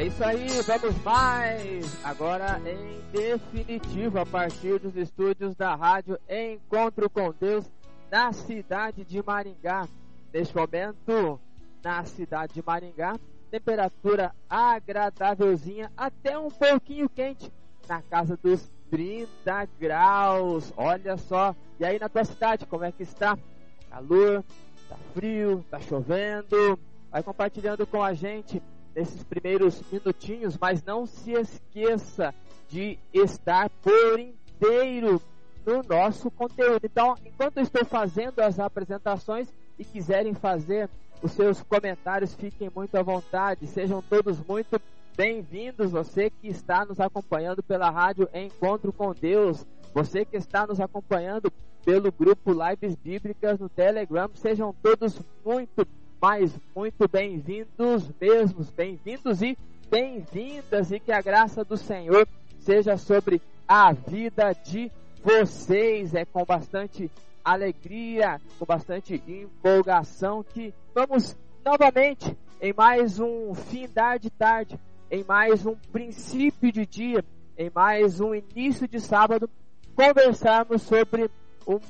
É isso aí, vamos mais! Agora em definitivo, a partir dos estúdios da rádio Encontro com Deus, na cidade de Maringá. Neste momento, na cidade de Maringá, temperatura agradávelzinha, até um pouquinho quente, na casa dos 30 graus. Olha só, e aí na tua cidade, como é que está? Calor, tá frio, tá chovendo? Vai compartilhando com a gente nesses primeiros minutinhos, mas não se esqueça de estar por inteiro no nosso conteúdo. Então, enquanto eu estou fazendo as apresentações e quiserem fazer os seus comentários, fiquem muito à vontade, sejam todos muito bem-vindos. Você que está nos acompanhando pela rádio Encontro com Deus, você que está nos acompanhando pelo grupo Lives Bíblicas no Telegram, sejam todos muito mas muito bem-vindos mesmos, bem-vindos e bem-vindas, e que a graça do Senhor seja sobre a vida de vocês. É com bastante alegria, com bastante empolgação que vamos novamente em mais um fim de tarde, em mais um princípio de dia, em mais um início de sábado, conversarmos sobre um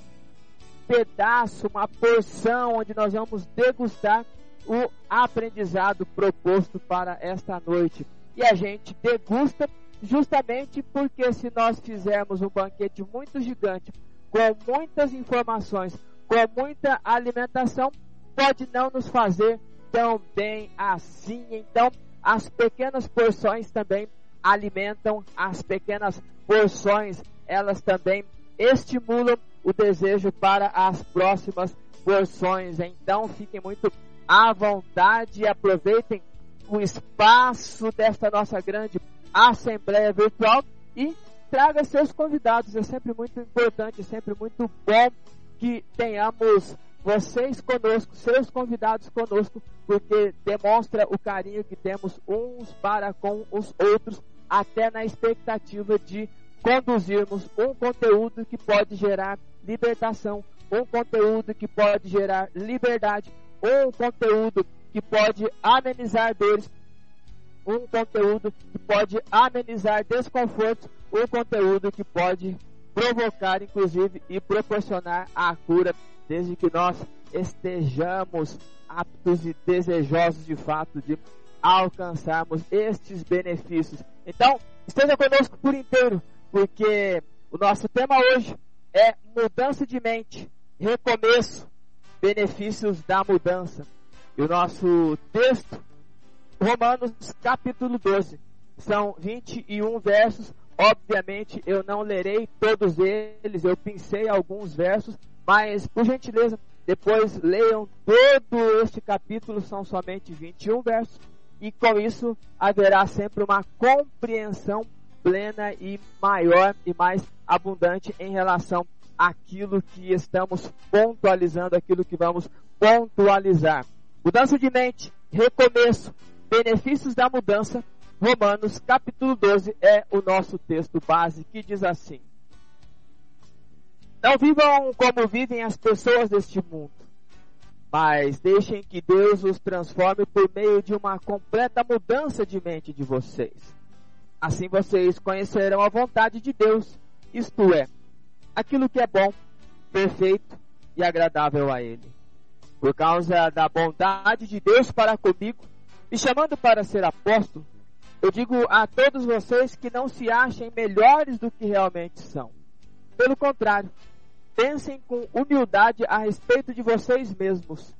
pedaço, uma porção onde nós vamos degustar o aprendizado proposto para esta noite. E a gente degusta justamente porque se nós fizermos um banquete muito gigante, com muitas informações, com muita alimentação, pode não nos fazer tão bem assim. Então, as pequenas porções também alimentam, as pequenas porções, elas também estimulam o desejo para as próximas porções. Então fiquem muito à vontade e aproveitem o espaço desta nossa grande assembleia virtual e traga seus convidados. É sempre muito importante, sempre muito bom que tenhamos vocês conosco, seus convidados conosco, porque demonstra o carinho que temos uns para com os outros, até na expectativa de conduzirmos um conteúdo que pode gerar libertação, um conteúdo que pode gerar liberdade, um conteúdo que pode amenizar dores, um conteúdo que pode amenizar desconfortos, um conteúdo que pode provocar, inclusive, e proporcionar a cura, desde que nós estejamos aptos e desejosos de fato de alcançarmos estes benefícios. Então, esteja conosco por inteiro, porque o nosso tema hoje é mudança de mente, recomeço, benefícios da mudança. E o nosso texto, Romanos capítulo 12, são 21 versos. Obviamente eu não lerei todos eles, eu pensei alguns versos, mas por gentileza, depois leiam todo este capítulo, são somente 21 versos, e com isso haverá sempre uma compreensão plena e maior e mais abundante em relação àquilo que estamos pontualizando, aquilo que vamos pontualizar. Mudança de mente, recomeço, benefícios da mudança. Romanos capítulo 12 é o nosso texto base que diz assim: Não vivam como vivem as pessoas deste mundo, mas deixem que Deus os transforme por meio de uma completa mudança de mente de vocês Assim vocês conhecerão a vontade de Deus, isto é, aquilo que é bom, perfeito e agradável a Ele. Por causa da bondade de Deus para comigo, me chamando para ser apóstolo, eu digo a todos vocês que não se achem melhores do que realmente são. Pelo contrário, pensem com humildade a respeito de vocês mesmos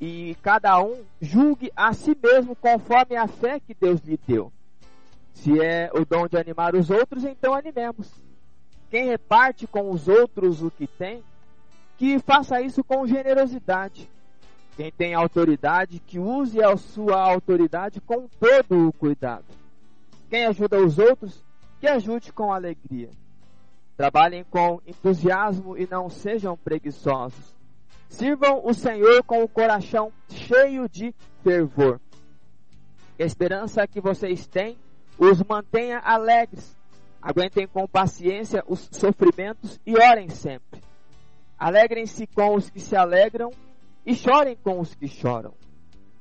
e cada um julgue a si mesmo conforme a fé que Deus lhe deu. Se é o dom de animar os outros, então animemos. Quem reparte com os outros o que tem, que faça isso com generosidade. Quem tem autoridade, que use a sua autoridade com todo o cuidado. Quem ajuda os outros, que ajude com alegria. Trabalhem com entusiasmo e não sejam preguiçosos. Sirvam o Senhor com o coração cheio de fervor. A esperança que vocês têm os mantenha alegres. Aguentem com paciência os sofrimentos e orem sempre. Alegrem-se com os que se alegram e chorem com os que choram.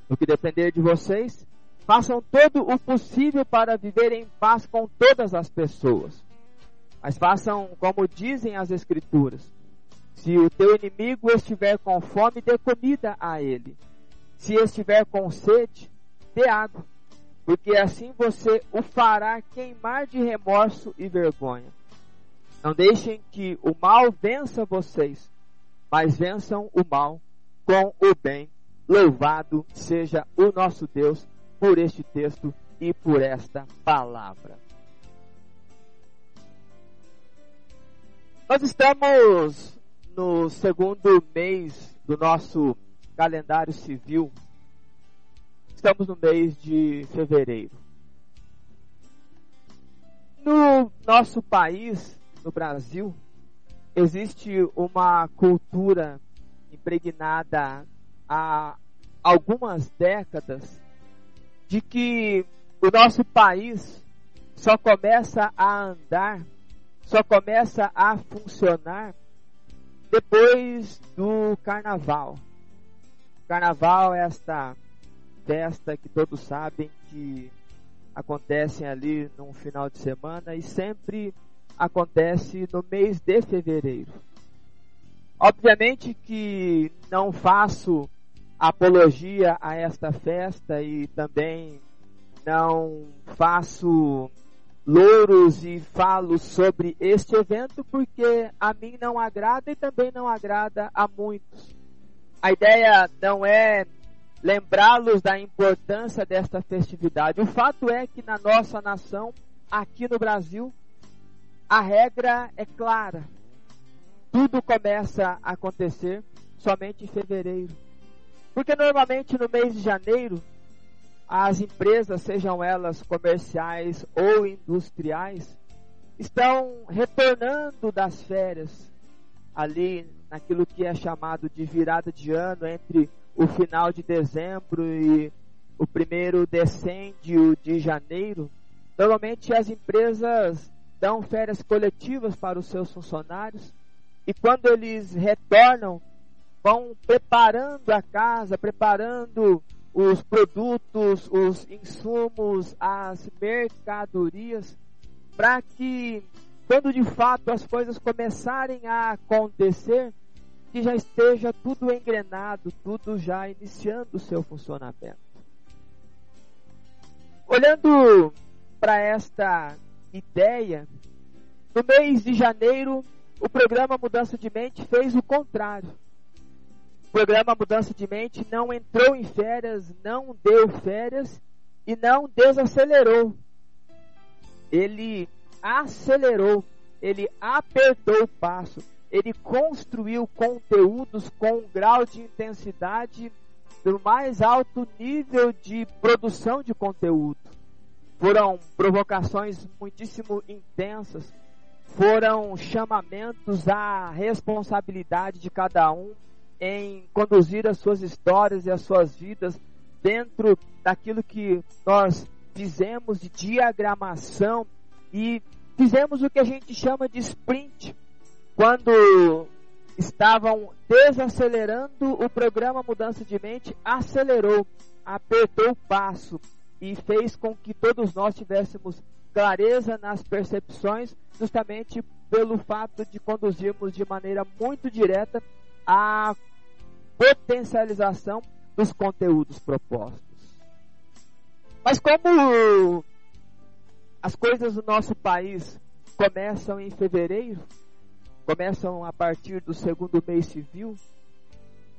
No que depender de vocês, façam todo o possível para viver em paz com todas as pessoas. Mas façam como dizem as Escrituras: se o teu inimigo estiver com fome, dê comida a ele. Se estiver com sede, dê água. Porque assim você o fará queimar de remorso e vergonha. Não deixem que o mal vença vocês, mas vençam o mal com o bem. Louvado seja o nosso Deus por este texto e por esta palavra. Nós estamos no segundo mês do nosso calendário civil. Estamos no mês de fevereiro. No nosso país, no Brasil, existe uma cultura impregnada há algumas décadas de que o nosso país só começa a andar, só começa a funcionar depois do carnaval. Carnaval é esta festa que todos sabem que acontece ali num final de semana e sempre acontece no mês de fevereiro. Obviamente que não faço apologia a esta festa e também não faço louros e falo sobre este evento porque a mim não agrada e também não agrada a muitos. A ideia não é lembrá-los da importância desta festividade. O fato é que na nossa nação, aqui no Brasil, a regra é clara. Tudo começa a acontecer somente em fevereiro. Porque normalmente no mês de janeiro, as empresas, sejam elas comerciais ou industriais, estão retornando das férias ali naquilo que é chamado de virada de ano entre o final de dezembro e o primeiro decêndio de janeiro. Normalmente as empresas dão férias coletivas para os seus funcionários e quando eles retornam vão preparando a casa, preparando os produtos, os insumos, as mercadorias, para que quando de fato as coisas começarem a acontecer, que já esteja tudo engrenado, tudo já iniciando o seu funcionamento. Olhando para esta ideia, no mês de janeiro, o programa Mudança de Mente fez o contrário o programa Mudança de Mente não entrou em férias, não deu férias e não desacelerou. Ele acelerou, ele apertou o passo, ele construiu conteúdos com um grau de intensidade do mais alto nível de produção de conteúdo. Foram provocações muitíssimo intensas, foram chamamentos à responsabilidade de cada um, em conduzir as suas histórias e as suas vidas dentro daquilo que nós fizemos de diagramação e fizemos o que a gente chama de sprint. Quando estavam desacelerando o programa Mudança de Mente, acelerou, apertou o passo e fez com que todos nós tivéssemos clareza nas percepções, justamente pelo fato de conduzirmos de maneira muito direta a potencialização dos conteúdos propostos. Mas como as coisas do nosso país começam em fevereiro, começam a partir do segundo mês civil,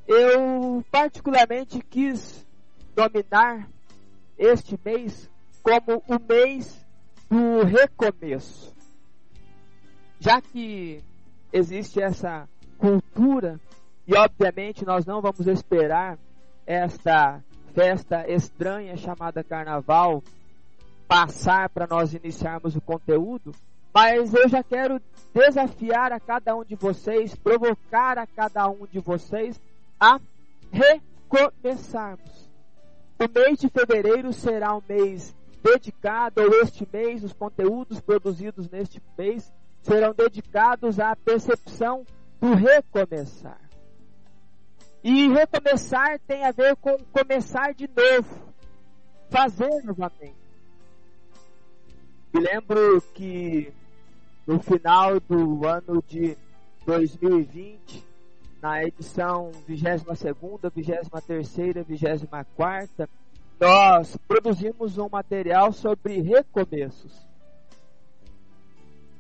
eu particularmente quis dominar este mês como o mês do recomeço. Já que existe essa cultura e obviamente nós não vamos esperar esta festa estranha chamada Carnaval passar para nós iniciarmos o conteúdo, mas eu já quero desafiar a cada um de vocês, provocar a cada um de vocês a recomeçarmos. O mês de fevereiro será um mês dedicado, ou este mês, os conteúdos produzidos neste mês serão dedicados à percepção do recomeçar. E recomeçar tem a ver com começar de novo. fazer novamente. Lembro que no final do ano de 2020, na edição 22 23 24 nós produzimos um material sobre recomeços.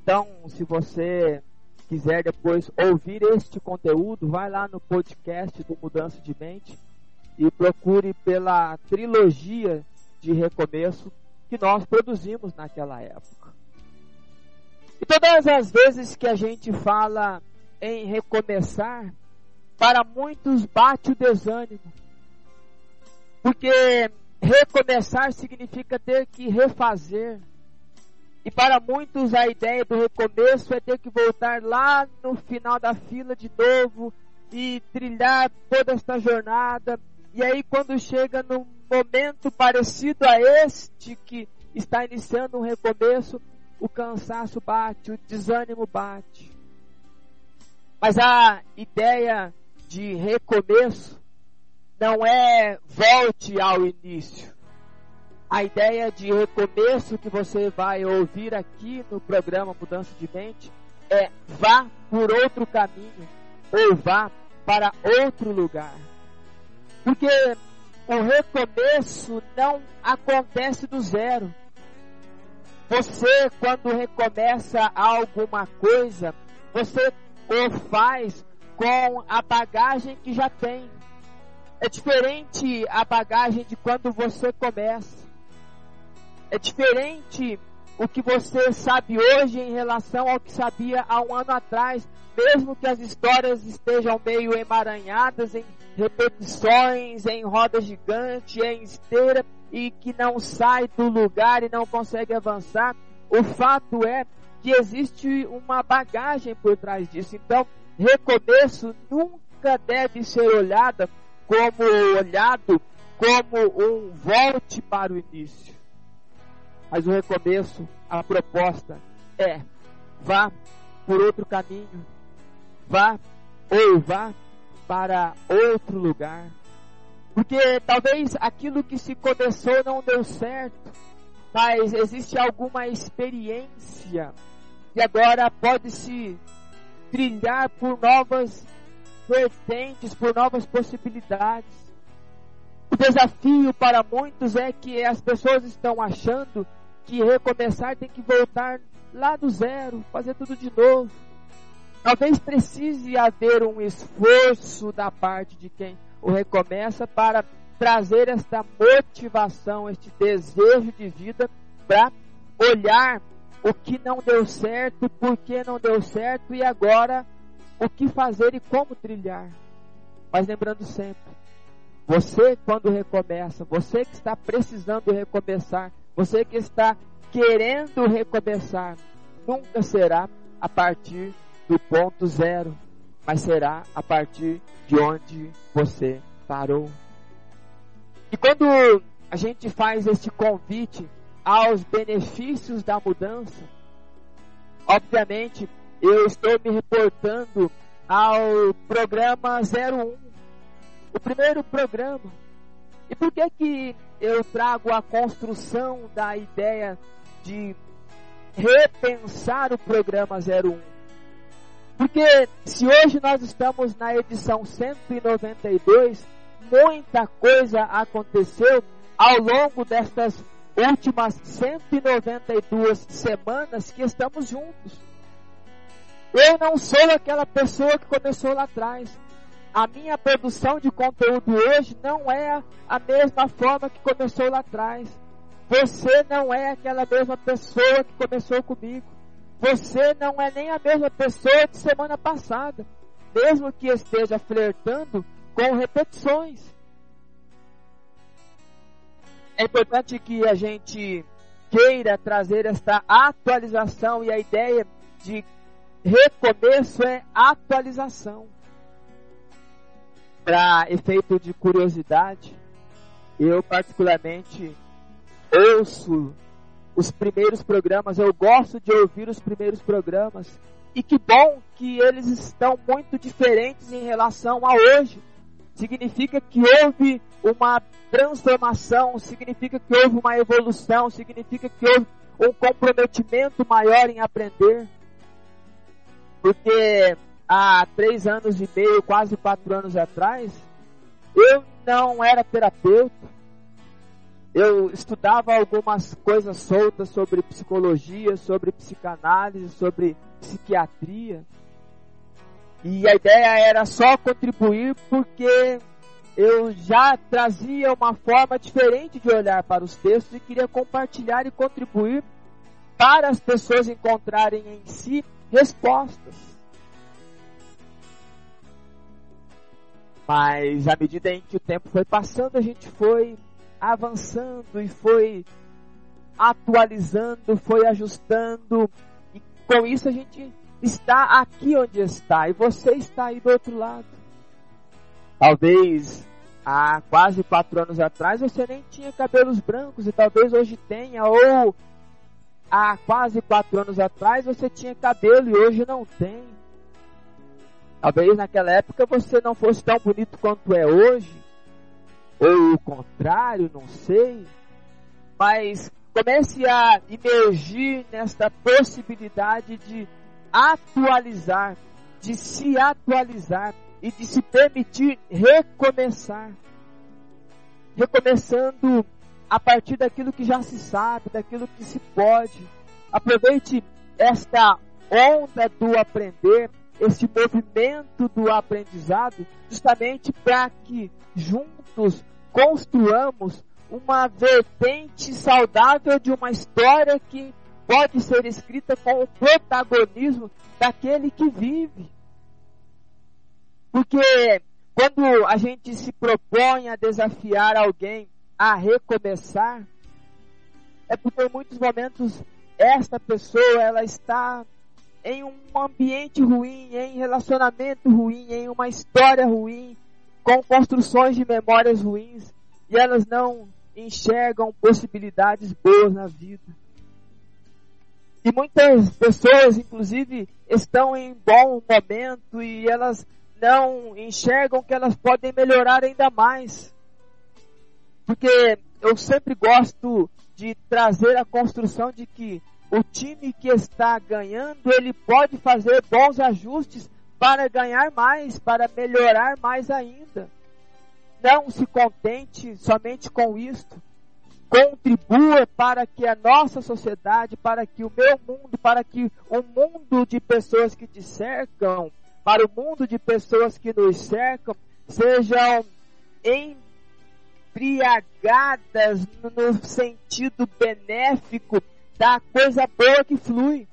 Então, se você quiser depois ouvir este conteúdo, vai lá no podcast do Mudança de Mente e procure pela trilogia de recomeço que nós produzimos naquela época. E todas as vezes que a gente fala em recomeçar, para muitos bate o desânimo. Porque recomeçar significa ter que refazer. E para muitos a ideia do recomeço é ter que voltar lá no final da fila de novo e trilhar toda esta jornada. E aí quando chega num momento parecido a este que está iniciando um recomeço, o cansaço bate, o desânimo bate. Mas a ideia de recomeço não é volte ao início. A ideia de recomeço que você vai ouvir aqui no programa Mudança de Mente é vá por outro caminho ou vá para outro lugar. Porque o recomeço não acontece do zero. Você, quando recomeça alguma coisa, você o faz com a bagagem que já tem. É diferente a bagagem de quando você começa. É diferente o que você sabe hoje em relação ao que sabia há um ano atrás, mesmo que as histórias estejam meio emaranhadas em repetições, em roda gigante, em esteira e que não sai do lugar e não consegue avançar. O fato é que existe uma bagagem por trás disso. Então, recomeço nunca deve ser olhada como olhado como um volte para o início. Mas o recomeço, a proposta é vá por outro caminho, vá ou vá para outro lugar. Porque talvez aquilo que se começou não deu certo, mas existe alguma experiência e agora pode se trilhar por novas vertentes, por novas possibilidades. O desafio para muitos é que as pessoas estão achando que recomeçar tem que voltar lá do zero, fazer tudo de novo. Talvez precise haver um esforço da parte de quem o recomeça para trazer esta motivação, este desejo de vida para olhar o que não deu certo, por que não deu certo e agora o que fazer e como trilhar. Mas lembrando sempre, você quando recomeça, você que está precisando recomeçar, você que está querendo recomeçar, nunca será a partir do ponto zero, mas será a partir de onde você parou. E quando a gente faz este convite aos benefícios da mudança, obviamente eu estou me reportando ao programa 01, o primeiro programa. E por que que eu trago a construção da ideia de repensar o programa 01? Porque se hoje nós estamos na edição 192, muita coisa aconteceu ao longo destas últimas 192 semanas que estamos juntos. Eu não sou aquela pessoa que começou lá atrás. A minha produção de conteúdo hoje não é a mesma forma que começou lá atrás. Você não é aquela mesma pessoa que começou comigo. Você não é nem a mesma pessoa de semana passada, mesmo que esteja flertando com repetições. É importante que a gente queira trazer esta atualização e a ideia de recomeço é atualização. Para efeito de curiosidade, eu particularmente ouço os primeiros programas, eu gosto de ouvir os primeiros programas. E que bom que eles estão muito diferentes em relação a hoje. significa que houve uma transformação, significa que houve uma evolução, significa que houve um comprometimento maior em aprender. Porque há três anos e meio, quase quatro anos atrás, eu não era terapeuta. Eu estudava algumas coisas soltas sobre psicologia, sobre psicanálise, sobre psiquiatria. E a ideia era só contribuir porque eu já trazia uma forma diferente de olhar para os textos e queria compartilhar e contribuir para as pessoas encontrarem em si respostas. Mas à medida em que o tempo foi passando, a gente foi avançando e foi atualizando, foi ajustando, e com isso a gente está aqui onde está e você está aí do outro lado. Talvez há quase quatro anos atrás você nem tinha cabelos brancos e talvez hoje tenha, ou há quase quatro anos atrás você tinha cabelo e hoje não tem. Talvez naquela época você não fosse tão bonito quanto é hoje, ou o contrário, não sei. Mas comece a emergir nesta possibilidade de atualizar, de se atualizar e de se permitir recomeçar. Recomeçando a partir daquilo que já se sabe, daquilo que se pode. Aproveite esta onda do aprender, esse movimento do aprendizado, justamente para que juntos construamos uma vertente saudável de uma história que pode ser escrita com o protagonismo daquele que vive. Porque quando a gente se propõe a desafiar alguém a recomeçar, é porque em muitos momentos esta pessoa ela está em um ambiente ruim, em relacionamento ruim, em uma história ruim, com construções de memórias ruins, e elas não enxergam possibilidades boas na vida. E muitas pessoas, inclusive, estão em bom momento e elas não enxergam que elas podem melhorar ainda mais. Porque eu sempre gosto de trazer a construção de que o time que está ganhando, ele pode fazer bons ajustes para ganhar mais, para melhorar mais ainda. Não se contente somente com isto contribua para que a nossa sociedade, para que o meu mundo, para que o mundo de pessoas que te cercam, para o mundo de pessoas que nos cercam, sejam embriagadas no sentido benéfico da coisa boa que flui.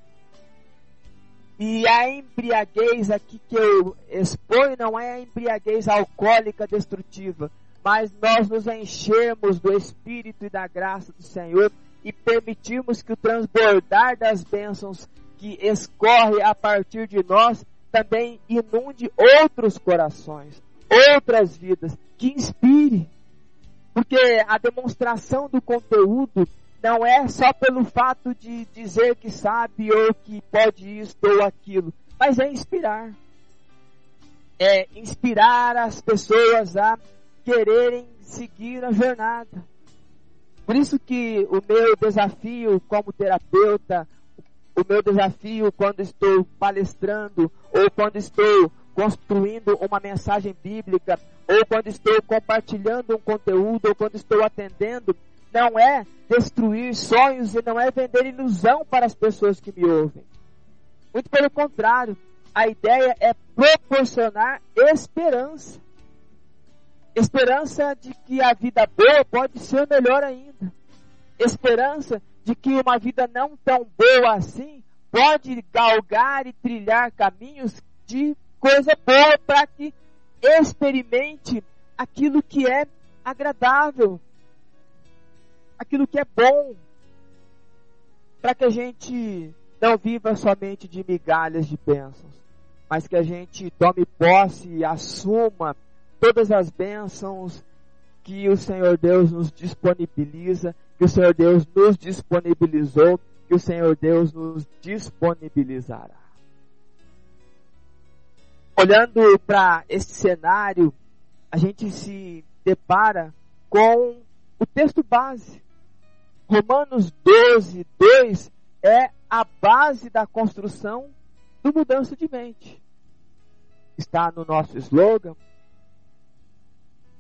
E a embriaguez aqui que eu exponho não é a embriaguez alcoólica destrutiva, mas nós nos enchemos do Espírito e da graça do Senhor e permitimos que o transbordar das bênçãos que escorre a partir de nós também inunde outros corações, outras vidas, que inspire. Porque a demonstração do conteúdo não é só pelo fato de dizer que sabe ou que pode isto ou aquilo, mas é inspirar. É inspirar as pessoas a quererem seguir a jornada. Por isso que o meu desafio como terapeuta, o meu desafio quando estou palestrando, ou quando estou construindo uma mensagem bíblica, ou quando estou compartilhando um conteúdo, ou quando estou atendendo, não é destruir sonhos e não é vender ilusão para as pessoas que me ouvem. Muito pelo contrário, a ideia é proporcionar esperança. Esperança de que a vida boa pode ser melhor ainda. Esperança de que uma vida não tão boa assim pode galgar e trilhar caminhos de coisa boa para que experimente aquilo que é agradável, aquilo que é bom, para que a gente não viva somente de migalhas de bênçãos, mas que a gente tome posse e assuma todas as bênçãos que o Senhor Deus nos disponibiliza, que o Senhor Deus nos disponibilizou, que o Senhor Deus nos disponibilizará. Olhando para esse cenário a gente se depara com o texto base. Romanos 12, 2 é a base da construção do mudança de mente. Está no nosso slogan.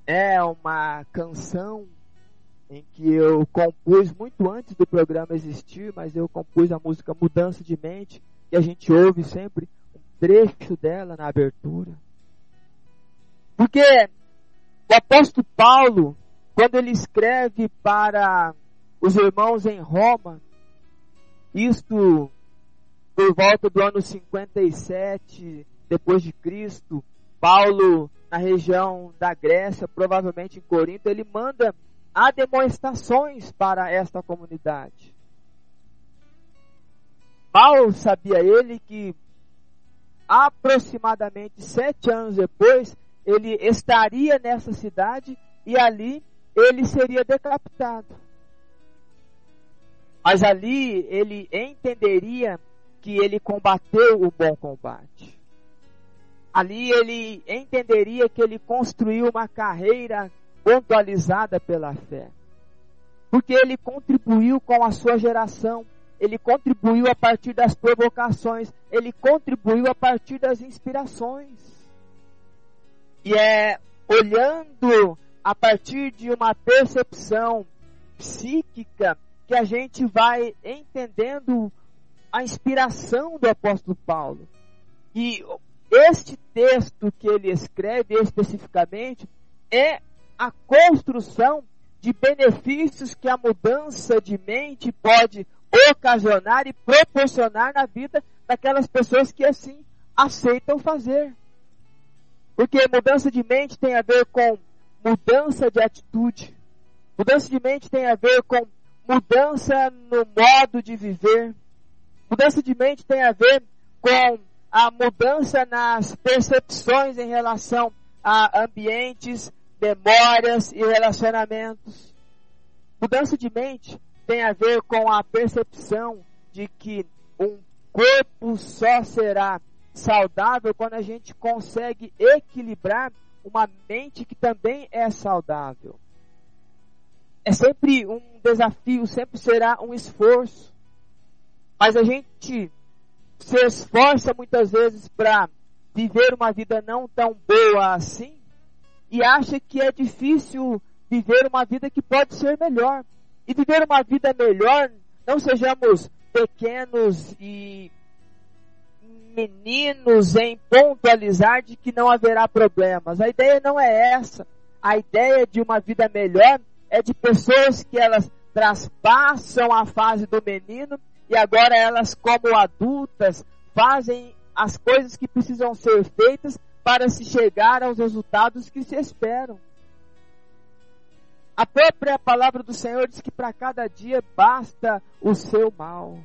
É uma canção em que eu compus muito antes do programa existir, mas eu compus a música Mudança de Mente, e a gente ouve sempre um trecho dela na abertura. Porque o apóstolo Paulo, quando ele escreve para os irmãos em Roma, isto por volta do ano 57 depois de Cristo, Paulo na região da Grécia, provavelmente em Corinto, ele manda ademoestações para esta comunidade. Mal sabia ele que aproximadamente sete anos depois ele estaria nessa cidade e ali ele seria decapitado. Mas ali ele entenderia que ele combateu o bom combate. Ali ele entenderia que ele construiu uma carreira pontualizada pela fé. Porque ele contribuiu com a sua geração, ele contribuiu a partir das provocações, ele contribuiu a partir das inspirações. E é olhando a partir de uma percepção psíquica que a gente vai entendendo a inspiração do apóstolo Paulo. E este texto que ele escreve especificamente é a construção de benefícios que a mudança de mente pode ocasionar e proporcionar na vida daquelas pessoas que assim aceitam fazer. Porque mudança de mente tem a ver com mudança de atitude. Mudança de mente tem a ver com mudança no modo de viver. Mudança de mente tem a ver com a mudança nas percepções em relação a ambientes, memórias e relacionamentos. Mudança de mente tem a ver com a percepção de que um corpo só será saudável quando a gente consegue equilibrar uma mente que também é saudável. É sempre um desafio, sempre será um esforço. Mas a gente se esforça muitas vezes para viver uma vida não tão boa assim e acha que é difícil viver uma vida que pode ser melhor. E viver uma vida melhor, não sejamos pequenos e meninos em pontualizar de que não haverá problemas. A ideia não é essa. A ideia de uma vida melhor é de pessoas que elas traspassam a fase do menino e agora elas, como adultas, fazem as coisas que precisam ser feitas para se chegar aos resultados que se esperam. A própria palavra do Senhor diz que para cada dia basta o seu mal.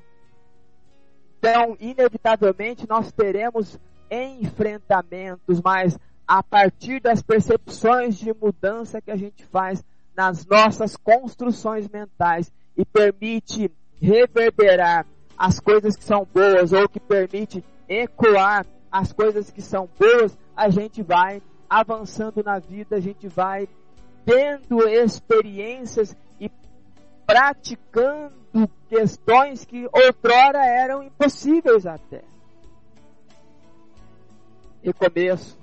Então, inevitavelmente, nós teremos enfrentamentos, mas a partir das percepções de mudança que a gente faz nas nossas construções mentais e permite reverberar as coisas que são boas ou que permite ecoar as coisas que são boas, a gente vai avançando na vida, a gente vai tendo experiências e praticando questões que outrora eram impossíveis até. Recomeço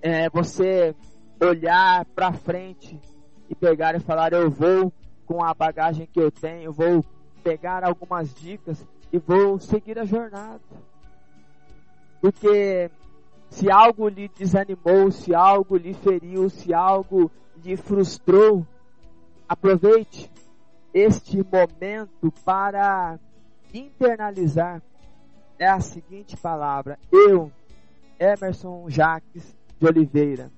é você olhar para frente e pegar e falar: Eu vou com a bagagem que eu tenho, vou pegar algumas dicas e vou seguir a jornada. Porque se algo lhe desanimou, se algo lhe feriu, se algo lhe frustrou, aproveite este momento para internalizar é a seguinte palavra: Eu, Emerson Jaques de Oliveira,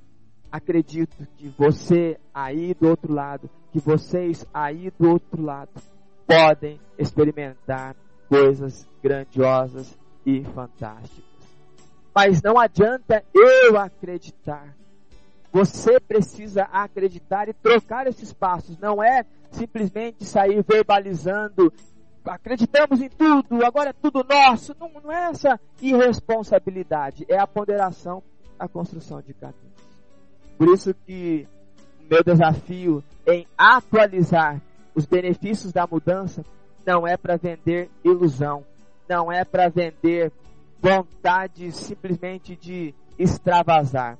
acredito que você aí do outro lado, que vocês aí do outro lado, podem experimentar coisas grandiosas e fantásticas. Mas não adianta eu acreditar. Você precisa acreditar e trocar esses passos. Não é simplesmente sair verbalizando, acreditamos em tudo, agora é tudo nosso. Não, não é essa irresponsabilidade, é a ponderação, a construção de caminhos. Por isso que o meu desafio em atualizar os benefícios da mudança não é para vender ilusão, não é para vender vontade simplesmente de extravasar,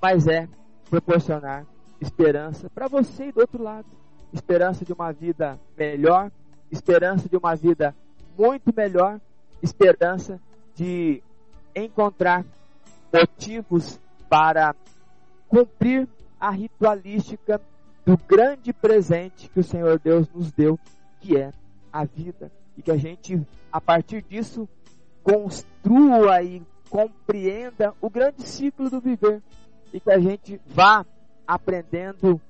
mas é proporcionar esperança para você do outro lado. Esperança de uma vida melhor, esperança de uma vida muito melhor, esperança de encontrar motivos para cumprir a ritualística do grande presente que o Senhor Deus nos deu, que é a vida. E que a gente, a partir disso, construa e compreenda o grande ciclo do viver. E que a gente vá aprendendo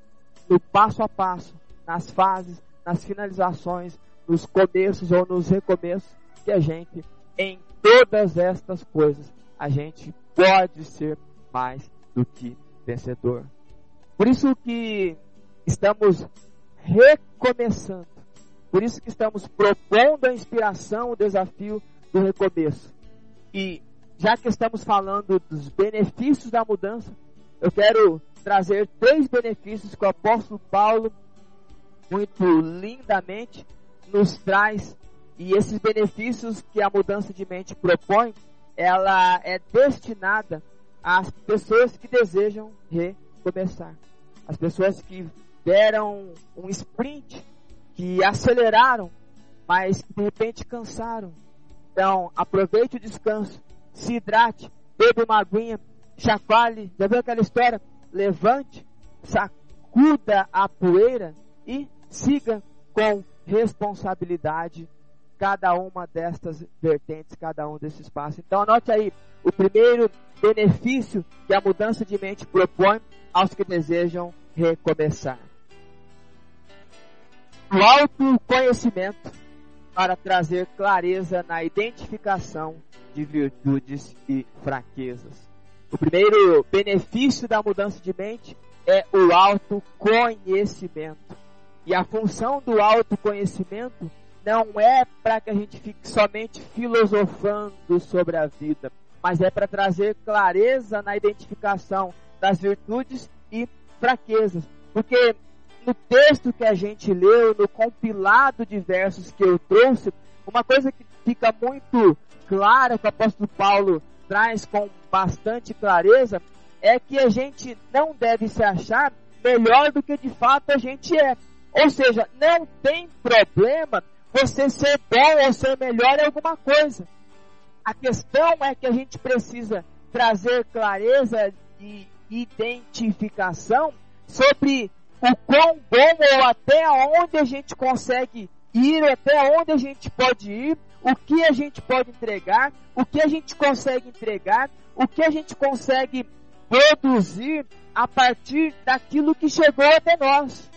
no passo a passo, nas fases, nas finalizações, nos começos ou nos recomeços, que a gente, em todas estas coisas, a gente pode ser mais do que vencedor. Por isso que estamos recomeçando. Por isso que estamos propondo a inspiração, o desafio do recomeço. E já que estamos falando dos benefícios da mudança, eu quero trazer três benefícios que o apóstolo Paulo muito lindamente nos traz. E esses benefícios que a mudança de mente propõe, ela é destinada às pessoas que desejam recomeçar. As pessoas que deram um sprint, que aceleraram, mas que de repente cansaram. Então, aproveite o descanso, se hidrate, beba uma aguinha, chacoalhe, já viu aquela história? Levante, sacuda a poeira e siga com responsabilidade cada uma destas vertentes, cada um desses passos. Então anote aí o primeiro benefício que a mudança de mente propõe aos que desejam recomeçar. O autoconhecimento para trazer clareza na identificação de virtudes e fraquezas. O primeiro benefício da mudança de mente é o autoconhecimento. E a função do autoconhecimento não é para que a gente fique somente filosofando sobre a vida, mas é para trazer clareza na identificação das virtudes e fraquezas. Porque no texto que a gente leu, no compilado de versos que eu trouxe, uma coisa que fica muito clara que o apóstolo Paulo traz com bastante clareza é que a gente não deve se achar melhor do que de fato a gente é. Ou seja, não tem problema você ser bom ou ser melhor em alguma coisa. A questão é que a gente precisa trazer clareza e identificação sobre o quão bom ou até onde a gente consegue ir, até onde a gente pode ir, o que a gente pode entregar, o que a gente consegue entregar, o que a gente consegue produzir a partir daquilo que chegou até nós.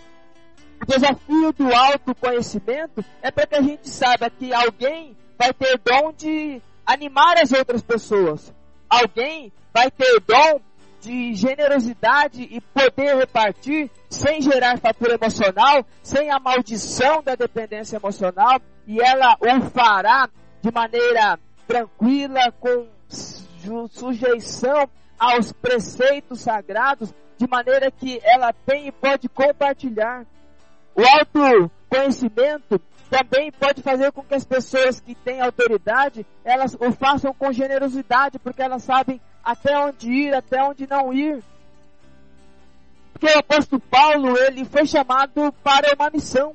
O desafio do autoconhecimento é para que a gente saiba que alguém vai ter dom de animar as outras pessoas. Alguém vai ter dom de generosidade e poder repartir sem gerar fatura emocional, sem a maldição da dependência emocional, e ela o fará de maneira tranquila, com sujeição aos preceitos sagrados, de maneira que ela tem e pode compartilhar. O autoconhecimento também pode fazer com que as pessoas que têm autoridade, elas o façam com generosidade, porque elas sabem até onde ir, até onde não ir. Porque o apóstolo Paulo, ele foi chamado para uma missão.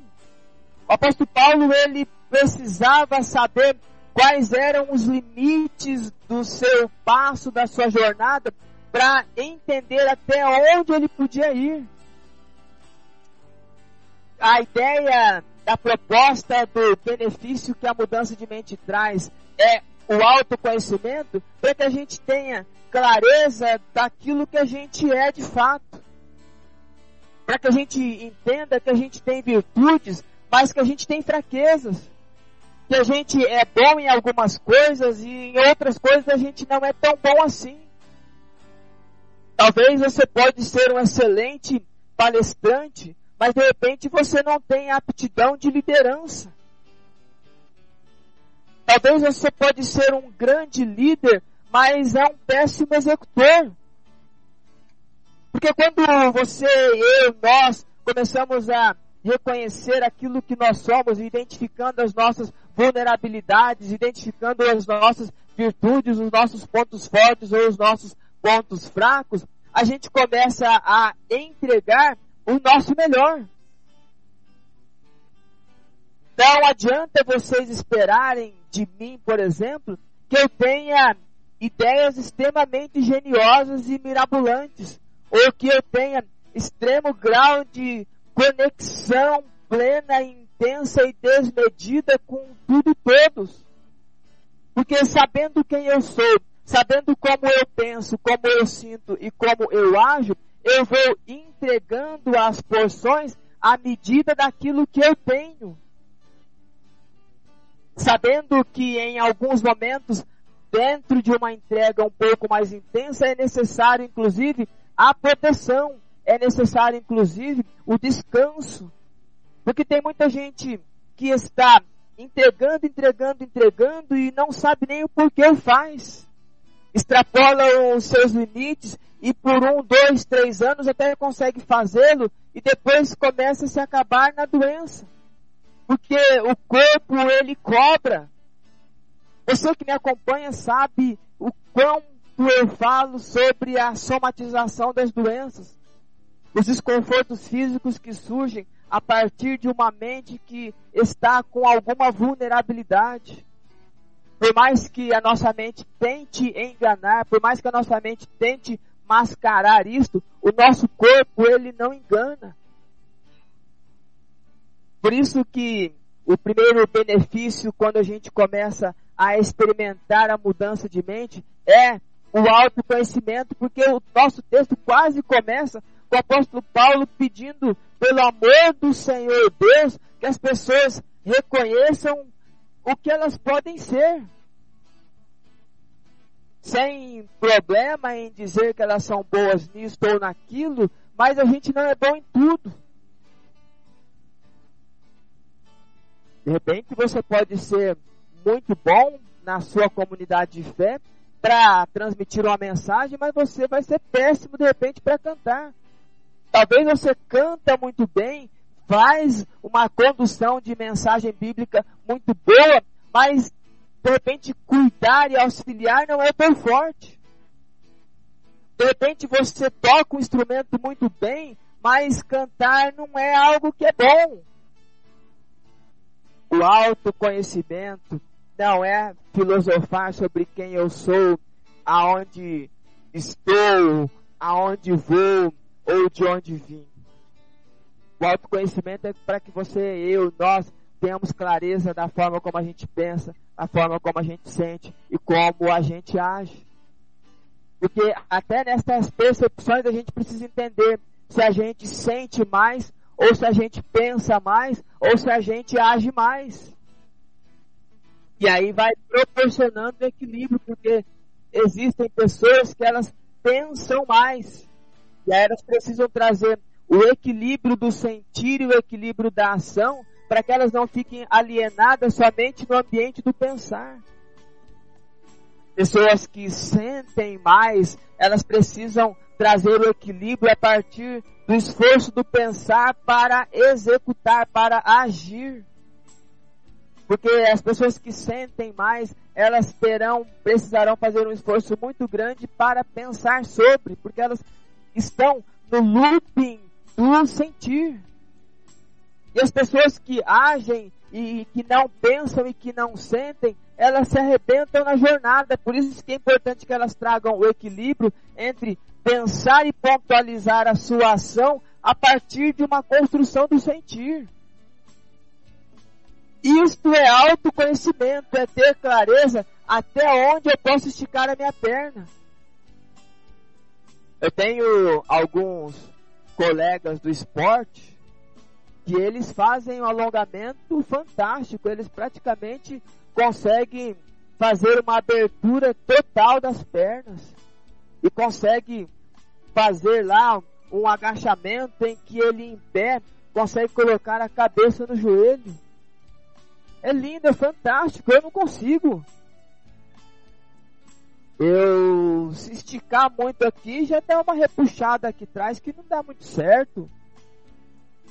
O apóstolo Paulo, ele precisava saber quais eram os limites do seu passo, da sua jornada, para entender até onde ele podia ir a ideia da proposta do benefício que a mudança de mente traz é o autoconhecimento para que a gente tenha clareza daquilo que a gente é de fato. Para que a gente entenda que a gente tem virtudes, mas que a gente tem fraquezas. Que a gente é bom em algumas coisas e em outras coisas a gente não é tão bom assim. Talvez você pode ser um excelente palestrante, mas de repente você não tem aptidão de liderança. Talvez você pode ser um grande líder, mas é um péssimo executor. Porque quando você, eu, nós começamos a reconhecer aquilo que nós somos, identificando as nossas vulnerabilidades, identificando as nossas virtudes, os nossos pontos fortes ou os nossos pontos fracos, a gente começa a entregar o nosso melhor. Não adianta vocês esperarem de mim, por exemplo, que eu tenha ideias extremamente geniosas e mirabolantes, ou que eu tenha extremo grau de conexão plena, intensa e desmedida com tudo e todos. Porque sabendo quem eu sou, sabendo como eu penso, como eu sinto e como eu ajo, eu vou entregando as porções à medida daquilo que eu tenho. Sabendo que em alguns momentos, dentro de uma entrega um pouco mais intensa, é necessário, inclusive, a proteção, é necessário, inclusive, o descanso. Porque tem muita gente que está entregando, entregando, entregando e não sabe nem o porquê faz. Extrapola os seus limites e por um, dois, três anos até consegue fazê-lo e depois começa a se acabar na doença. Porque o corpo ele cobra. Você que me acompanha sabe o quanto eu falo sobre a somatização das doenças os desconfortos físicos que surgem a partir de uma mente que está com alguma vulnerabilidade. Por mais que a nossa mente tente enganar, por mais que a nossa mente tente mascarar isto, o nosso corpo ele não engana. Por isso que o primeiro benefício quando a gente começa a experimentar a mudança de mente é o autoconhecimento, porque o nosso texto quase começa o apóstolo Paulo pedindo pelo amor do Senhor Deus que as pessoas reconheçam o que elas podem ser. Sem problema em dizer que elas são boas nisso ou naquilo, mas a gente não é bom em tudo. De repente você pode ser muito bom na sua comunidade de fé para transmitir uma mensagem, mas você vai ser péssimo de repente para cantar. Talvez você canta muito bem, faz uma condução de mensagem bíblica muito boa, mas de repente cuidar e auxiliar não é tão forte. De repente você toca um instrumento muito bem, mas cantar não é algo que é bom. O autoconhecimento não é filosofar sobre quem eu sou, aonde estou, aonde vou, ou de onde vim. O autoconhecimento é para que você, eu, nós tenhamos clareza da forma como a gente pensa, da forma como a gente sente e como a gente age. Porque até nessas percepções a gente precisa entender se a gente sente mais, ou se a gente pensa mais, ou se a gente age mais. E aí vai proporcionando equilíbrio, porque existem pessoas que elas pensam mais. E aí elas precisam trazer o equilíbrio do sentir e o equilíbrio da ação para que elas não fiquem alienadas somente no ambiente do pensar. Pessoas que sentem mais, elas precisam trazer o equilíbrio a partir do esforço do pensar para executar, para agir. Porque as pessoas que sentem mais, elas terão, precisarão fazer um esforço muito grande para pensar sobre, porque elas estão no looping do sentir. E as pessoas que agem e que não pensam e que não sentem, elas se arrebentam na jornada. Por isso que é importante que elas tragam o equilíbrio entre pensar e pontualizar a sua ação a partir de uma construção do sentir. Isto é autoconhecimento, é ter clareza até onde eu posso esticar a minha perna. Eu tenho alguns colegas do esporte que eles fazem um alongamento fantástico. Eles praticamente conseguem fazer uma abertura total das pernas e conseguem fazer lá um agachamento em que ele em pé consegue colocar a cabeça no joelho. É lindo, é fantástico. Eu não consigo. eu se esticar muito aqui, já tem uma repuxada aqui atrás que não dá muito certo.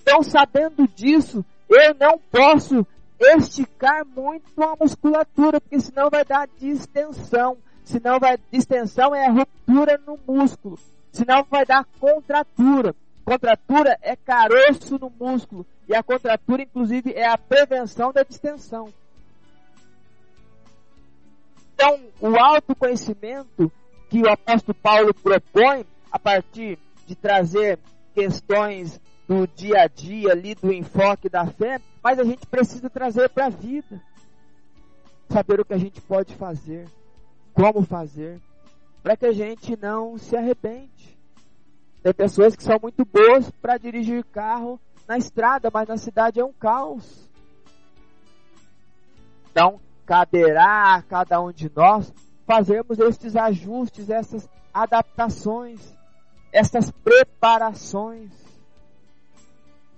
Então, sabendo disso, eu não posso esticar muito a musculatura, porque senão vai dar distensão. Senão vai distensão é a ruptura no músculo. Senão vai dar contratura. Contratura é caroço no músculo. E a contratura, inclusive, é a prevenção da distensão. Então, o autoconhecimento que o apóstolo Paulo propõe a partir de trazer questões do dia a dia ali, do enfoque da fé, mas a gente precisa trazer para a vida. Saber o que a gente pode fazer, como fazer, para que a gente não se arrepende. Tem pessoas que são muito boas para dirigir carro na estrada, mas na cidade é um caos. Então, caberá a cada um de nós fazermos estes ajustes, essas adaptações, essas preparações,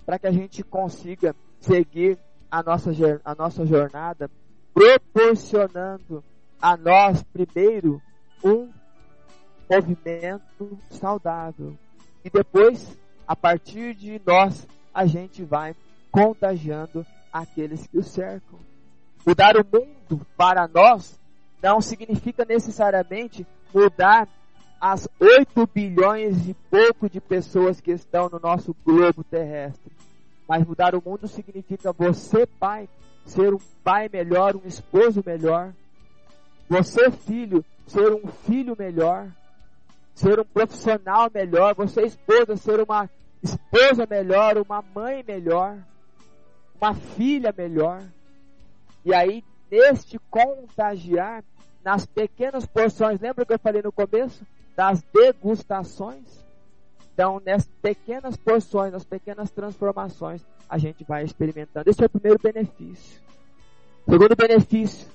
para que a gente consiga seguir a nossa, a nossa jornada, proporcionando a nós, primeiro, um movimento saudável. E depois, a partir de nós, a gente vai contagiando aqueles que o cercam. Mudar o mundo para nós não significa necessariamente mudar as 8 bilhões e pouco de pessoas que estão no nosso globo terrestre. Mas mudar o mundo significa você, pai, ser um pai melhor, um esposo melhor. Você, filho, ser um filho melhor. Ser um profissional melhor. Você, esposa, ser uma esposa melhor, uma mãe melhor. Uma filha melhor. E aí, neste contagiar, nas pequenas porções, lembra que eu falei no começo? Das degustações. Então, nessas pequenas porções, nas pequenas transformações, a gente vai experimentando. Esse é o primeiro benefício. Segundo benefício.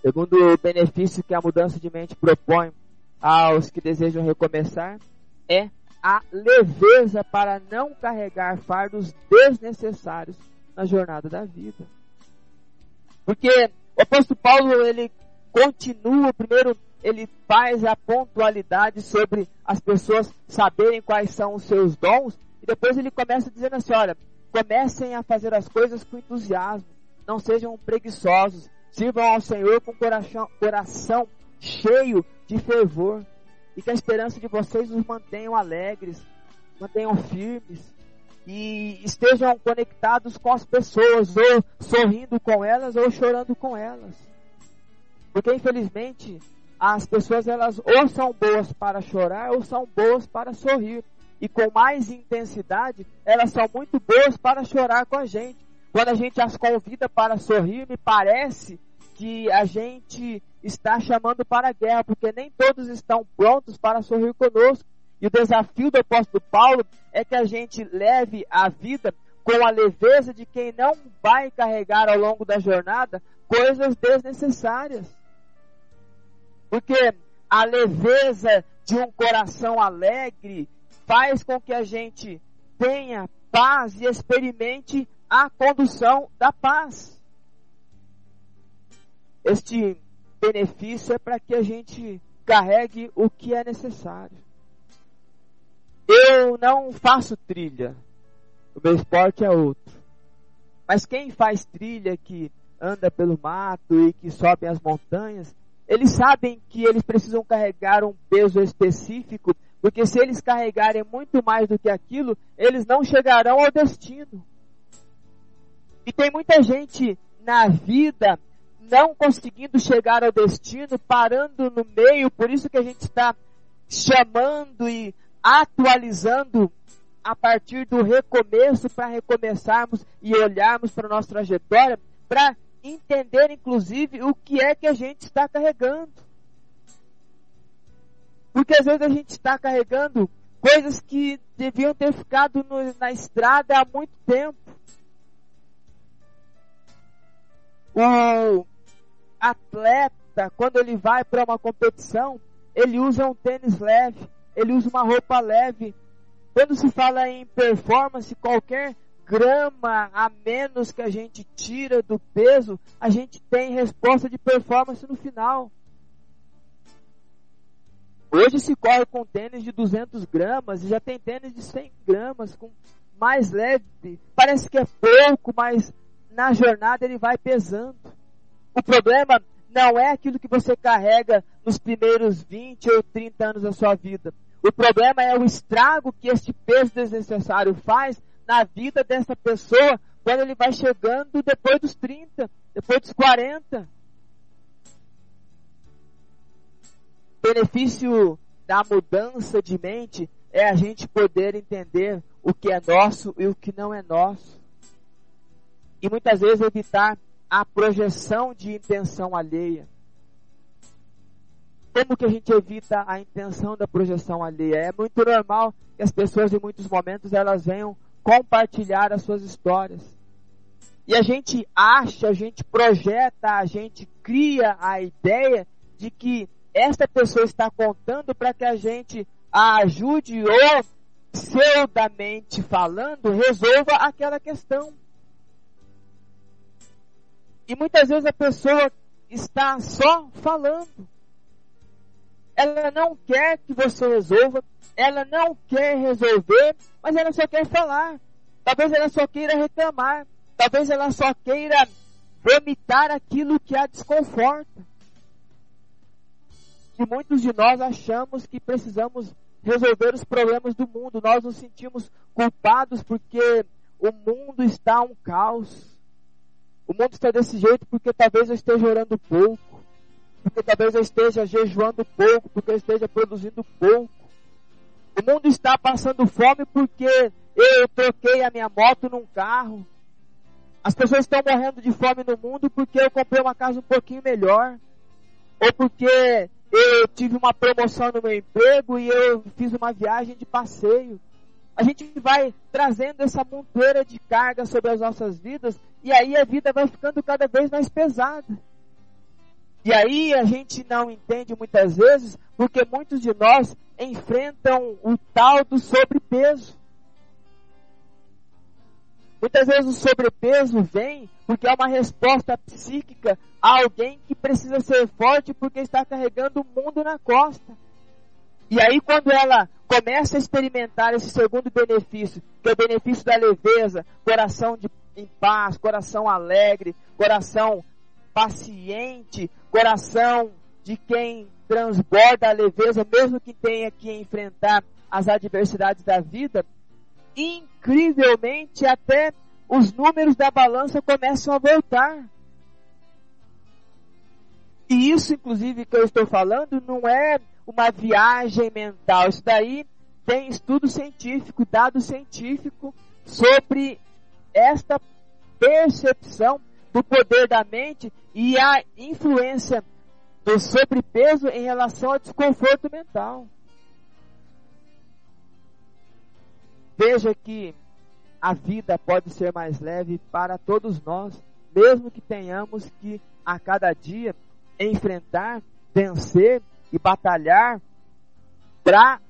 Segundo benefício que a mudança de mente propõe aos que desejam recomeçar é a leveza para não carregar fardos desnecessários na jornada da vida. Porque o apóstolo Paulo, ele continua, primeiro ele faz a pontualidade sobre as pessoas saberem quais são os seus dons, e depois ele começa dizendo assim, olha, comecem a fazer as coisas com entusiasmo, não sejam preguiçosos, sirvam ao Senhor com coração, coração cheio de fervor, e que a esperança de vocês os mantenham alegres, mantenham firmes, e estejam conectados com as pessoas, ou sorrindo com elas, ou chorando com elas. Porque infelizmente as pessoas elas ou são boas para chorar ou são boas para sorrir. E com mais intensidade, elas são muito boas para chorar com a gente. Quando a gente as convida para sorrir, me parece que a gente está chamando para a guerra, porque nem todos estão prontos para sorrir conosco. E o desafio do apóstolo Paulo é que a gente leve a vida com a leveza de quem não vai carregar ao longo da jornada coisas desnecessárias. Porque a leveza de um coração alegre faz com que a gente tenha paz e experimente a condução da paz. Este benefício é para que a gente carregue o que é necessário. Eu não faço trilha. O meu esporte é outro. Mas quem faz trilha que anda pelo mato e que sobe as montanhas, eles sabem que eles precisam carregar um peso específico, porque se eles carregarem muito mais do que aquilo, eles não chegarão ao destino. E tem muita gente na vida não conseguindo chegar ao destino, parando no meio, por isso que a gente está chamando e atualizando a partir do recomeço para recomeçarmos e olharmos para a nossa trajetória, para entender inclusive o que é que a gente está carregando. Porque às vezes a gente está carregando coisas que deviam ter ficado no, na estrada há muito tempo. O atleta, quando ele vai para uma competição, ele usa um tênis leve ele usa uma roupa leve. Quando se fala em performance, qualquer grama a menos que a gente tira do peso, a gente tem resposta de performance no final. Hoje se corre com tênis de 200 gramas e já tem tênis de 100 gramas, com mais leve. Parece que é pouco, mas na jornada ele vai pesando. O problema não é aquilo que você carrega nos primeiros 20 ou 30 anos da sua vida. O problema é o estrago que este peso desnecessário faz na vida dessa pessoa quando ele vai chegando depois dos 30, depois dos 40. benefício da mudança de mente é a gente poder entender o que é nosso e o que não é nosso. E muitas vezes evitar a projeção de intenção alheia. Como que a gente evita a intenção da projeção alheia? É muito normal que as pessoas em muitos momentos elas venham compartilhar as suas histórias. E a gente acha, a gente projeta, a gente cria a ideia de que esta pessoa está contando para que a gente a ajude ou, pseudamente falando, resolva aquela questão. E muitas vezes a pessoa está só falando. Ela não quer que você resolva, ela não quer resolver, mas ela só quer falar. Talvez ela só queira reclamar, talvez ela só queira vomitar aquilo que a desconforta que muitos de nós achamos que precisamos resolver os problemas do mundo. Nós nos sentimos culpados porque o mundo está um caos. O mundo está desse jeito porque talvez eu esteja orando pouco, porque talvez eu esteja jejuando pouco, porque eu esteja produzindo pouco. O mundo está passando fome porque eu troquei a minha moto num carro. As pessoas estão morrendo de fome no mundo porque eu comprei uma casa um pouquinho melhor. Ou porque eu tive uma promoção no meu emprego e eu fiz uma viagem de passeio. A gente vai trazendo essa montoeira de carga sobre as nossas vidas e aí a vida vai ficando cada vez mais pesada. E aí a gente não entende muitas vezes porque muitos de nós enfrentam o tal do sobrepeso. Muitas vezes o sobrepeso vem porque é uma resposta psíquica a alguém que precisa ser forte porque está carregando o mundo na costa. E aí quando ela começa a experimentar esse segundo benefício, que é o benefício da leveza, coração de, em paz, coração alegre, coração paciente, coração de quem transborda a leveza, mesmo que tenha que enfrentar as adversidades da vida, incrivelmente até os números da balança começam a voltar. E isso, inclusive, que eu estou falando, não é uma viagem mental. Isso daí tem estudo científico, dado científico sobre esta percepção do poder da mente e a influência do sobrepeso em relação ao desconforto mental. Veja que a vida pode ser mais leve para todos nós, mesmo que tenhamos que a cada dia enfrentar, vencer e batalhar para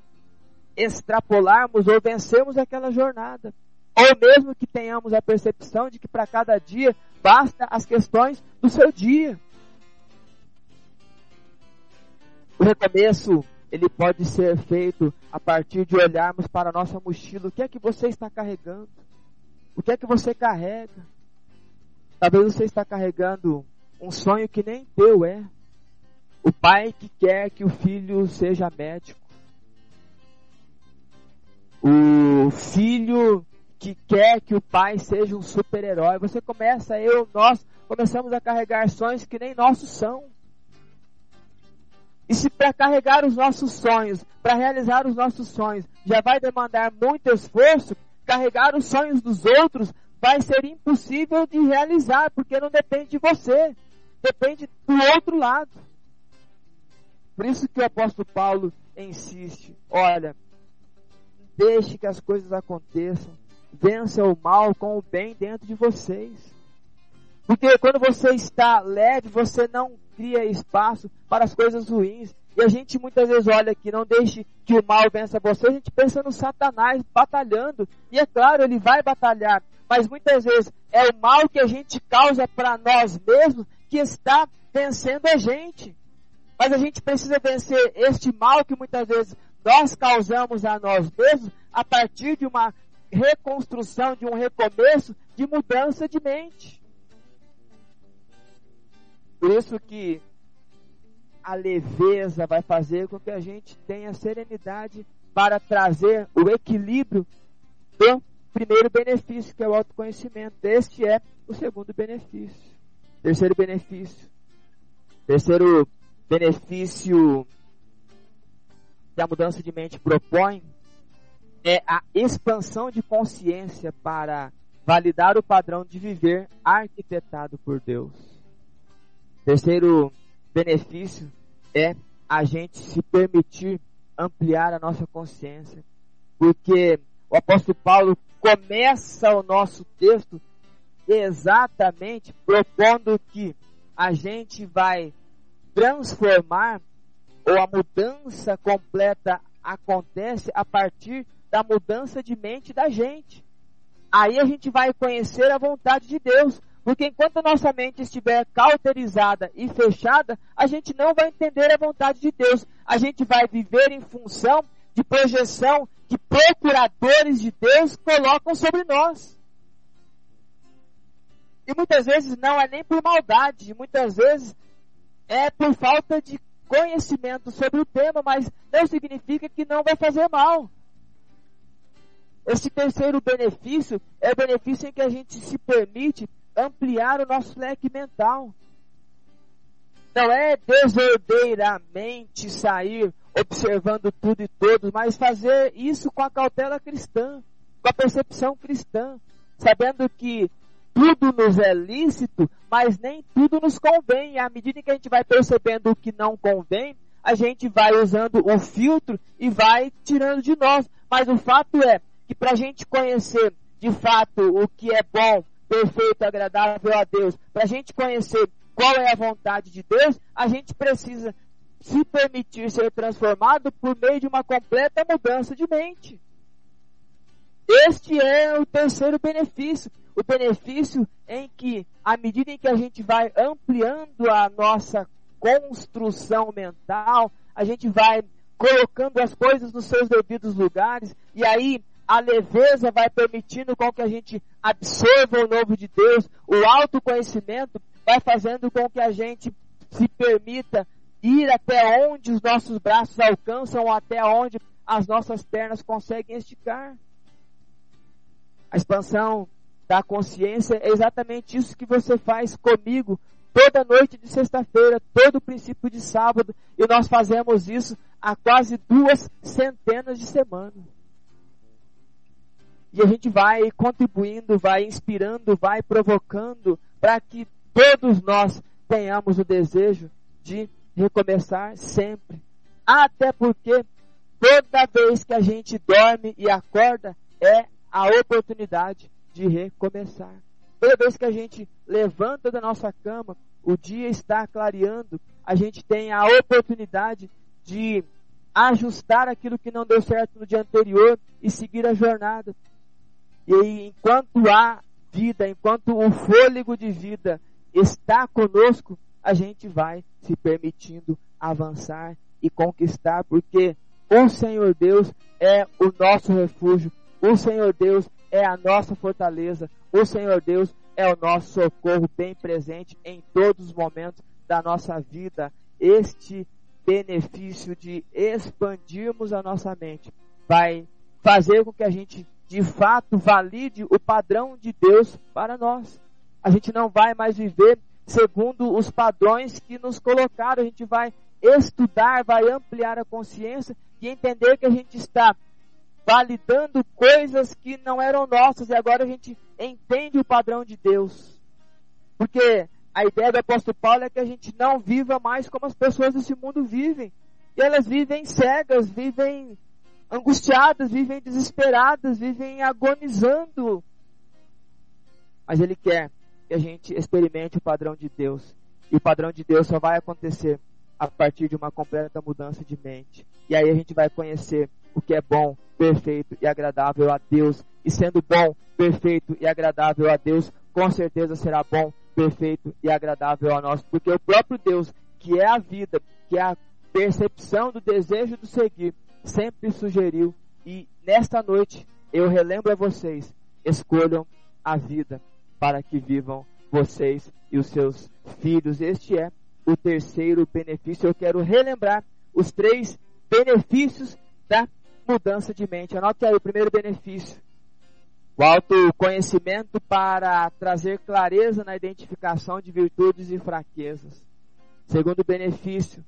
extrapolarmos ou vencermos aquela jornada. Ou mesmo que tenhamos a percepção de que para cada dia basta as questões do seu dia. O recomeço ele pode ser feito a partir de olharmos para a nossa mochila. O que é que você está carregando? O que é que você carrega? Talvez você está carregando um sonho que nem teu é. O pai que quer que o filho seja médico. O filho que quer que o pai seja um super-herói. Você começa, eu, nós, começamos a carregar sonhos que nem nossos são. E se para carregar os nossos sonhos, para realizar os nossos sonhos, já vai demandar muito esforço, carregar os sonhos dos outros vai ser impossível de realizar, porque não depende de você, depende do outro lado. Por isso que o apóstolo Paulo insiste: olha, deixe que as coisas aconteçam, vença o mal com o bem dentro de vocês. Porque quando você está leve, você não cria espaço para as coisas ruins. E a gente muitas vezes olha que não deixe que o mal vença você, a gente pensa no Satanás batalhando. E é claro, ele vai batalhar, mas muitas vezes é o mal que a gente causa para nós mesmos que está vencendo a gente. Mas a gente precisa vencer este mal que muitas vezes nós causamos a nós mesmos a partir de uma reconstrução, de um recomeço, de mudança de mente. Por isso que a leveza vai fazer com que a gente tenha serenidade para trazer o equilíbrio do primeiro benefício, que é o autoconhecimento. Este é o segundo benefício. Terceiro benefício. Terceiro benefício que a mudança de mente propõe é a expansão de consciência para validar o padrão de viver arquitetado por Deus. Terceiro benefício é a gente se permitir ampliar a nossa consciência, porque o apóstolo Paulo começa o nosso texto exatamente propondo que a gente vai transformar ou a mudança completa acontece a partir da mudança de mente da gente. Aí a gente vai conhecer a vontade de Deus, porque enquanto nossa mente estiver cauterizada e fechada, a gente não vai entender a vontade de Deus. A gente vai viver em função de projeção que procuradores de Deus colocam sobre nós. E muitas vezes não é nem por maldade, muitas vezes é por falta de conhecimento sobre o tema, mas não significa que não vai fazer mal. Esse terceiro benefício é o benefício em que a gente se permite ampliar o nosso leque mental. Não é desordeiramente sair observando tudo e todos, mas fazer isso com a cautela cristã, com a percepção cristã, sabendo que tudo nos é lícito, mas nem tudo nos convém. E à medida que a gente vai percebendo o que não convém, a gente vai usando o filtro e vai tirando de nós. Mas o fato é que para a gente conhecer de fato o que é bom, perfeito, agradável a Deus, para a gente conhecer qual é a vontade de Deus, a gente precisa se permitir ser transformado por meio de uma completa mudança de mente. Este é o terceiro benefício. O benefício em que, à medida em que a gente vai ampliando a nossa construção mental, a gente vai colocando as coisas nos seus devidos lugares, e aí a leveza vai permitindo com que a gente absorva o novo de Deus, o autoconhecimento vai fazendo com que a gente se permita ir até onde os nossos braços alcançam, até onde as nossas pernas conseguem esticar. A expansão da consciência é exatamente isso que você faz comigo toda noite de sexta-feira, todo princípio de sábado, e nós fazemos isso há quase duas centenas de semanas. E a gente vai contribuindo, vai inspirando, vai provocando para que todos nós tenhamos o desejo de recomeçar sempre. Até porque toda vez que a gente dorme e acorda é a oportunidade de recomeçar. Toda vez que a gente levanta da nossa cama, o dia está clareando, a gente tem a oportunidade de ajustar aquilo que não deu certo no dia anterior e seguir a jornada. E enquanto há vida, enquanto o fôlego de vida está conosco, a gente vai se permitindo avançar e conquistar, porque o Senhor Deus é o nosso refúgio, o Senhor Deus é a nossa fortaleza, o Senhor Deus é o nosso socorro bem presente em todos os momentos da nossa vida. Este benefício de expandirmos a nossa mente vai fazer com que a gente de fato valide o padrão de Deus para nós. A gente não vai mais viver segundo os padrões que nos colocaram. A gente vai estudar, vai ampliar a consciência e entender que a gente está validando coisas que não eram nossas e agora a gente entende o padrão de Deus. Porque a ideia do apóstolo Paulo é que a gente não viva mais como as pessoas desse mundo vivem. E elas vivem cegas, vivem angustiadas, vivem desesperadas, vivem agonizando. Mas Ele quer que a gente experimente o padrão de Deus. E o padrão de Deus só vai acontecer a partir de uma completa mudança de mente. E aí a gente vai conhecer o que é bom, perfeito e agradável a Deus. E sendo bom, perfeito e agradável a Deus, com certeza será bom, perfeito e agradável a nós. Porque o próprio Deus, que é a vida, que a percepção do desejo do seguir sempre sugeriu. E nesta noite eu relembro a vocês: escolham a vida para que vivam vocês e os seus filhos. Este é o terceiro benefício. Eu quero relembrar os três benefícios da mudança de mente. Anote aí o primeiro benefício. O autoconhecimento para trazer clareza na identificação de virtudes e fraquezas. Segundo benefício,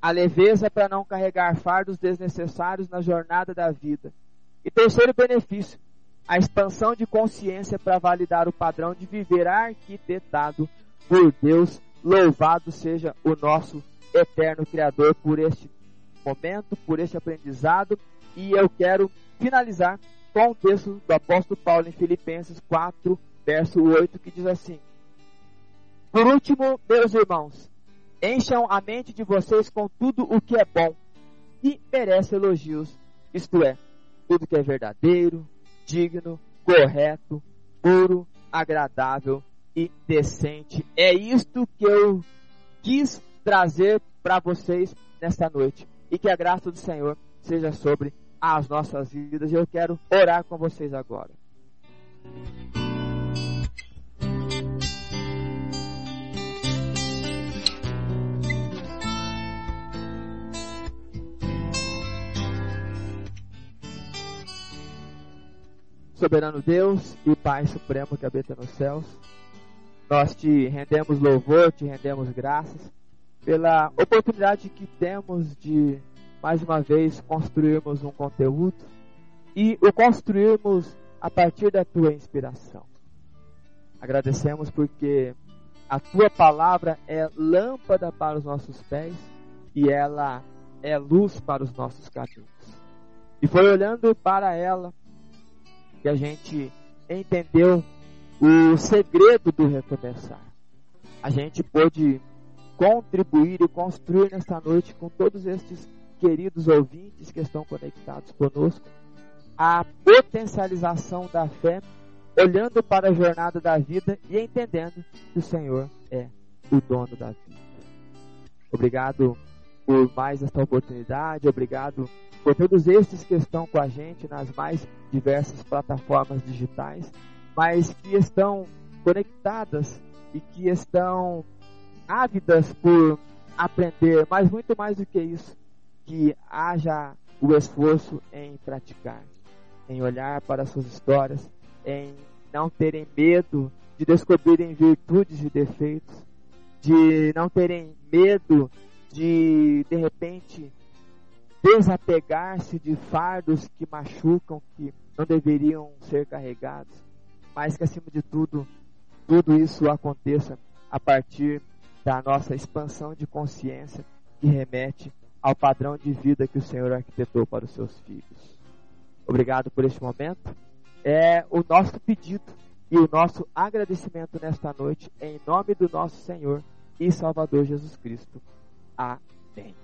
a leveza para não carregar fardos desnecessários na jornada da vida. E terceiro benefício, a expansão de consciência para validar o padrão de viver arquitetado por Deus. Louvado seja o nosso eterno Criador por este momento, por este aprendizado. E eu quero finalizar com o texto do apóstolo Paulo em Filipenses 4, verso 8, que diz assim: Por último, meus irmãos, encham a mente de vocês com tudo o que é bom e merece elogios, isto é, tudo que é verdadeiro, digno, correto, puro, agradável e decente. É isto que eu quis trazer para vocês nesta noite. E que a graça do Senhor seja sobre as nossas vidas. Eu quero orar com vocês agora. Soberano Deus e Pai Supremo que habita nos céus, nós te rendemos louvor, te rendemos graças pela oportunidade que temos de mais uma vez construirmos um conteúdo e o construirmos a partir da tua inspiração. Agradecemos porque a tua palavra é lâmpada para os nossos pés e ela é luz para os nossos caminhos. E foi olhando para ela que a gente entendeu o segredo do recomeçar. A gente pôde contribuir e construir nesta noite com todos estes queridos ouvintes que estão conectados conosco a potencialização da fé, olhando para a jornada da vida e entendendo que o Senhor é o dono da vida. Obrigado por mais esta oportunidade, obrigado por todos estes que estão com a gente nas mais diversas plataformas digitais, mas que estão conectadas e que estão ávidas por aprender, mas muito mais do que isso, que haja o esforço em praticar, em olhar para suas histórias, em não terem medo de descobrirem virtudes e defeitos, de não terem medo de de repente desapegar-se de fardos que machucam, que não deveriam ser carregados, mas que acima de tudo, tudo isso aconteça a partir da nossa expansão de consciência que remete ao padrão de vida que o Senhor arquitetou para os seus filhos. Obrigado por este momento. É o nosso pedido e o nosso agradecimento nesta noite, em nome do nosso Senhor e Salvador Jesus Cristo. 啊。对。